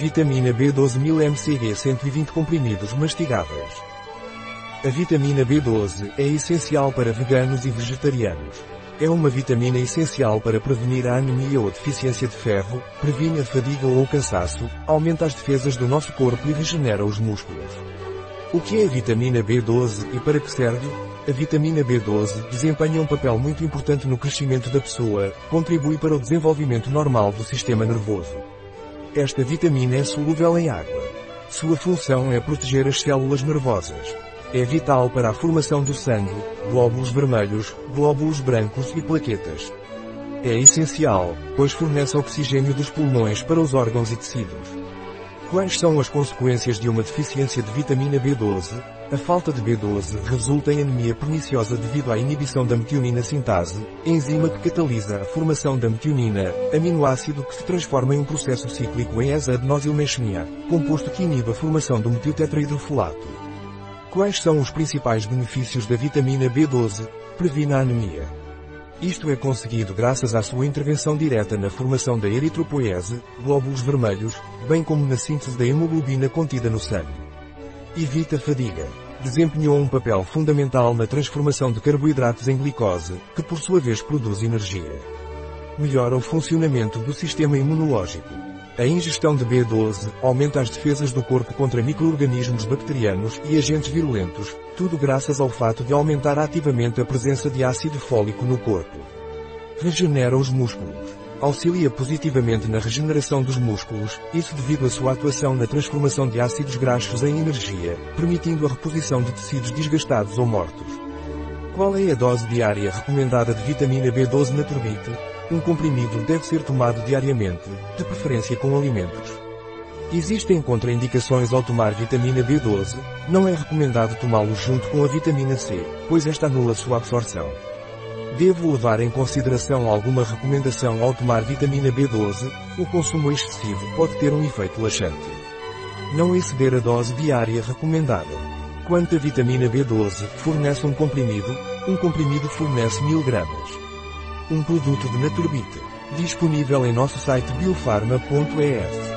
Vitamina B12 1000 mcg 120 comprimidos mastigáveis. A vitamina B12 é essencial para veganos e vegetarianos. É uma vitamina essencial para prevenir a anemia ou deficiência de ferro, previne a fadiga ou cansaço, aumenta as defesas do nosso corpo e regenera os músculos. O que é a vitamina B12 e para que serve? A vitamina B12 desempenha um papel muito importante no crescimento da pessoa, contribui para o desenvolvimento normal do sistema nervoso. Esta vitamina é solúvel em água. Sua função é proteger as células nervosas. É vital para a formação do sangue, glóbulos vermelhos, glóbulos brancos e plaquetas. É essencial, pois fornece oxigênio dos pulmões para os órgãos e tecidos. Quais são as consequências de uma deficiência de vitamina B12? A falta de B12 resulta em anemia perniciosa devido à inibição da metionina sintase, enzima que catalisa a formação da metionina, aminoácido que se transforma em um processo cíclico em S-adenosilmenchemia, composto que inibe a formação do metiltetrahidrofolato. Quais são os principais benefícios da vitamina B12? Previne a anemia. Isto é conseguido graças à sua intervenção direta na formação da eritropoese, glóbulos vermelhos, bem como na síntese da hemoglobina contida no sangue. Evita fadiga. Desempenhou um papel fundamental na transformação de carboidratos em glicose, que por sua vez produz energia. Melhora o funcionamento do sistema imunológico. A ingestão de B12 aumenta as defesas do corpo contra microorganismos bacterianos e agentes virulentos, tudo graças ao fato de aumentar ativamente a presença de ácido fólico no corpo. Regenera os músculos. Auxilia positivamente na regeneração dos músculos, isso devido à sua atuação na transformação de ácidos graxos em energia, permitindo a reposição de tecidos desgastados ou mortos. Qual é a dose diária recomendada de vitamina B12 na turbite? Um comprimido deve ser tomado diariamente, de preferência com alimentos. Existem contraindicações ao tomar vitamina B12, não é recomendado tomá-lo junto com a vitamina C, pois esta anula sua absorção. Devo levar em consideração alguma recomendação ao tomar vitamina B12, o consumo excessivo pode ter um efeito laxante. Não exceder a dose diária recomendada. Quanto vitamina B12 fornece um comprimido, um comprimido fornece 1000 gramas. Um produto de Naturbite. Disponível em nosso site biofarma.es.